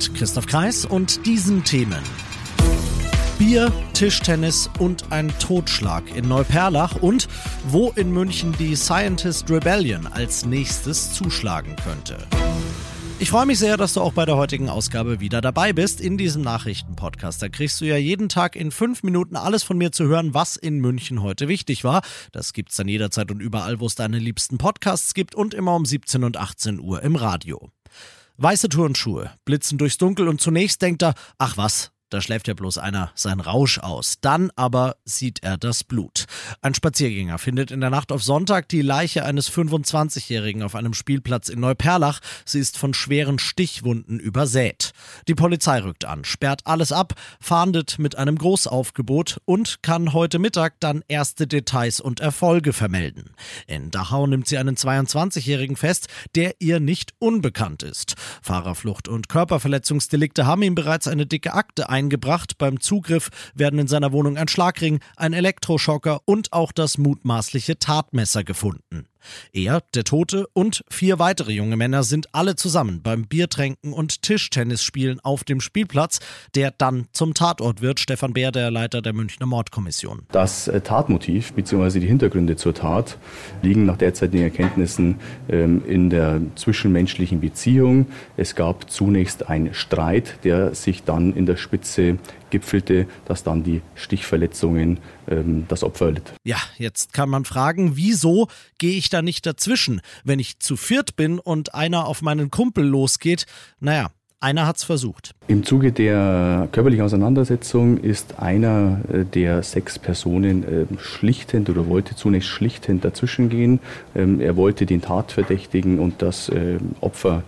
Mit Christoph Kreis und diesen Themen. Bier, Tischtennis und ein Totschlag in Neuperlach und wo in München die Scientist Rebellion als nächstes zuschlagen könnte. Ich freue mich sehr, dass du auch bei der heutigen Ausgabe wieder dabei bist in diesem Nachrichtenpodcast. Da kriegst du ja jeden Tag in fünf Minuten alles von mir zu hören, was in München heute wichtig war. Das gibt's dann jederzeit und überall, wo es deine liebsten Podcasts gibt und immer um 17 und 18 Uhr im Radio. Weiße Turnschuhe blitzen durchs Dunkel und zunächst denkt er, ach was, da schläft ja bloß einer sein Rausch aus. Dann aber sieht er das Blut. Ein Spaziergänger findet in der Nacht auf Sonntag die Leiche eines 25-Jährigen auf einem Spielplatz in Neuperlach. Sie ist von schweren Stichwunden übersät. Die Polizei rückt an, sperrt alles ab, fahndet mit einem Großaufgebot und kann heute Mittag dann erste Details und Erfolge vermelden. In Dachau nimmt sie einen 22-Jährigen fest, der ihr nicht unbekannt ist. Fahrerflucht und Körperverletzungsdelikte haben ihm bereits eine dicke Akte ein eingebracht. Beim Zugriff werden in seiner Wohnung ein Schlagring, ein Elektroschocker und auch das mutmaßliche Tatmesser gefunden. Er, der Tote und vier weitere junge Männer sind alle zusammen beim Biertränken und Tischtennisspielen auf dem Spielplatz, der dann zum Tatort wird. Stefan Bär, der Leiter der Münchner Mordkommission. Das äh, Tatmotiv bzw. die Hintergründe zur Tat liegen nach derzeitigen Erkenntnissen ähm, in der zwischenmenschlichen Beziehung. Es gab zunächst einen Streit, der sich dann in der Spitze gipfelte, dass dann die Stichverletzungen ähm, das Opfer erlitt. Ja, jetzt kann man fragen, wieso gehe ich da nicht dazwischen? Wenn ich zu viert bin und einer auf meinen Kumpel losgeht, naja, einer hat es versucht. Im Zuge der körperlichen Auseinandersetzung ist einer äh, der sechs Personen äh, schlichtend oder wollte zunächst schlichtend dazwischengehen. Ähm, er wollte den Tatverdächtigen und das äh, Opfer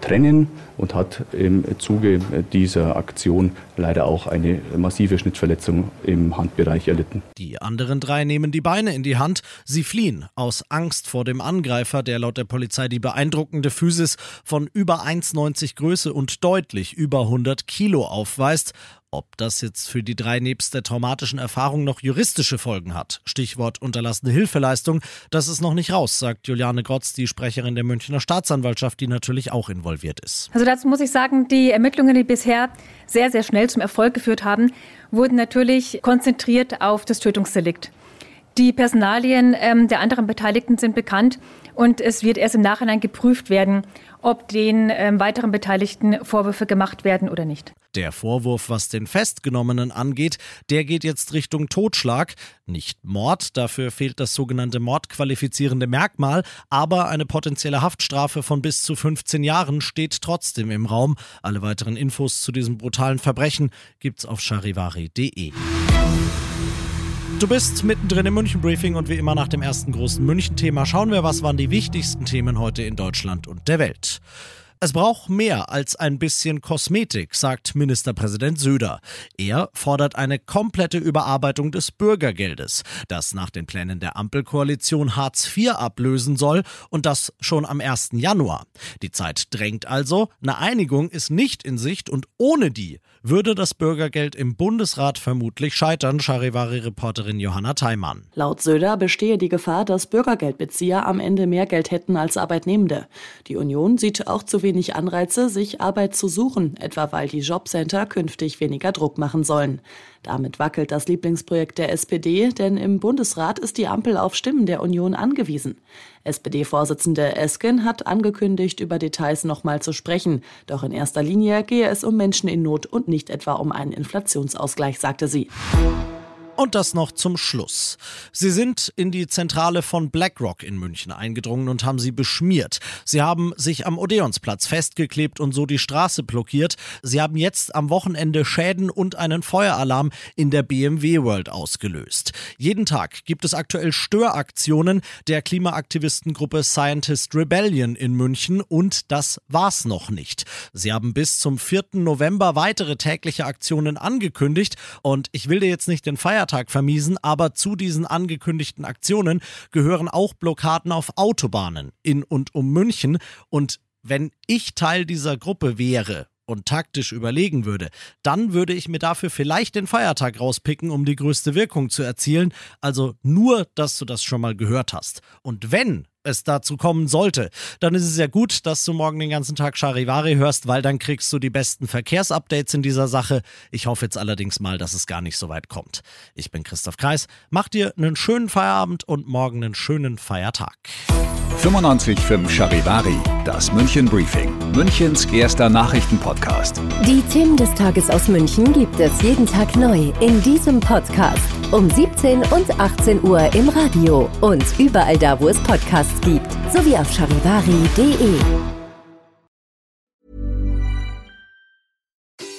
trennen und hat im Zuge dieser Aktion leider auch eine massive Schnittverletzung im Handbereich erlitten. Die anderen drei nehmen die Beine in die Hand. Sie fliehen aus Angst vor dem Angreifer, der laut der Polizei die beeindruckende Physis von über 1,90 Größe und deutlich über 100 Kilo aufweist. Ob das jetzt für die drei nebst der traumatischen Erfahrung noch juristische Folgen hat, Stichwort unterlassene Hilfeleistung, das ist noch nicht raus, sagt Juliane Grotz, die Sprecherin der Münchner Staatsanwaltschaft, die natürlich auch involviert ist. Also dazu muss ich sagen, die Ermittlungen, die bisher sehr, sehr schnell zum Erfolg geführt haben, wurden natürlich konzentriert auf das Tötungsdelikt. Die Personalien ähm, der anderen Beteiligten sind bekannt und es wird erst im Nachhinein geprüft werden, ob den ähm, weiteren Beteiligten Vorwürfe gemacht werden oder nicht. Der Vorwurf, was den Festgenommenen angeht, der geht jetzt Richtung Totschlag. Nicht Mord, dafür fehlt das sogenannte mordqualifizierende Merkmal, aber eine potenzielle Haftstrafe von bis zu 15 Jahren steht trotzdem im Raum. Alle weiteren Infos zu diesem brutalen Verbrechen gibt's auf charivari.de. Du bist mittendrin im München Briefing und wie immer nach dem ersten großen München-Thema schauen wir, was waren die wichtigsten Themen heute in Deutschland und der Welt. Es braucht mehr als ein bisschen Kosmetik, sagt Ministerpräsident Söder. Er fordert eine komplette Überarbeitung des Bürgergeldes, das nach den Plänen der Ampelkoalition Hartz IV ablösen soll und das schon am 1. Januar. Die Zeit drängt also, eine Einigung ist nicht in Sicht und ohne die würde das Bürgergeld im Bundesrat vermutlich scheitern, Charivari-Reporterin Johanna Theimann. Laut Söder bestehe die Gefahr, dass Bürgergeldbezieher am Ende mehr Geld hätten als Arbeitnehmende. Die Union sieht auch zu wenig Anreize, sich Arbeit zu suchen, etwa weil die Jobcenter künftig weniger Druck machen sollen. Damit wackelt das Lieblingsprojekt der SPD, denn im Bundesrat ist die Ampel auf Stimmen der Union angewiesen. SPD-Vorsitzende Esken hat angekündigt, über Details nochmal zu sprechen. Doch in erster Linie gehe es um Menschen in Not und nicht etwa um einen Inflationsausgleich, sagte sie. Und das noch zum Schluss. Sie sind in die Zentrale von BlackRock in München eingedrungen und haben sie beschmiert. Sie haben sich am Odeonsplatz festgeklebt und so die Straße blockiert. Sie haben jetzt am Wochenende Schäden und einen Feueralarm in der BMW World ausgelöst. Jeden Tag gibt es aktuell Störaktionen der Klimaaktivistengruppe Scientist Rebellion in München und das war's noch nicht. Sie haben bis zum 4. November weitere tägliche Aktionen angekündigt und ich will dir jetzt nicht den Feiertag Feiertag vermiesen, aber zu diesen angekündigten Aktionen gehören auch Blockaden auf Autobahnen in und um München. Und wenn ich Teil dieser Gruppe wäre und taktisch überlegen würde, dann würde ich mir dafür vielleicht den Feiertag rauspicken, um die größte Wirkung zu erzielen. Also nur, dass du das schon mal gehört hast. Und wenn es dazu kommen sollte, dann ist es ja gut, dass du morgen den ganzen Tag Charivari hörst, weil dann kriegst du die besten Verkehrsupdates in dieser Sache. Ich hoffe jetzt allerdings mal, dass es gar nicht so weit kommt. Ich bin Christoph Kreis. Mach dir einen schönen Feierabend und morgen einen schönen Feiertag. 95.5 Charivari, das München Briefing, Münchens erster Nachrichtenpodcast. Die Themen des Tages aus München gibt es jeden Tag neu in diesem Podcast um 17 und 18 Uhr im Radio und überall da, wo es Podcasts gibt, sowie auf charivari.de.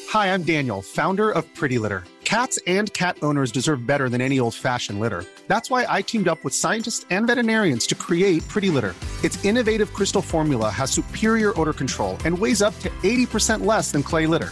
Hi, I'm Daniel, Founder of Pretty Litter. Cats and cat owners deserve better than any old-fashioned litter. That's why I teamed up with scientists and veterinarians to create Pretty Litter. Its innovative crystal formula has superior odor control and weighs up to 80% less than clay litter.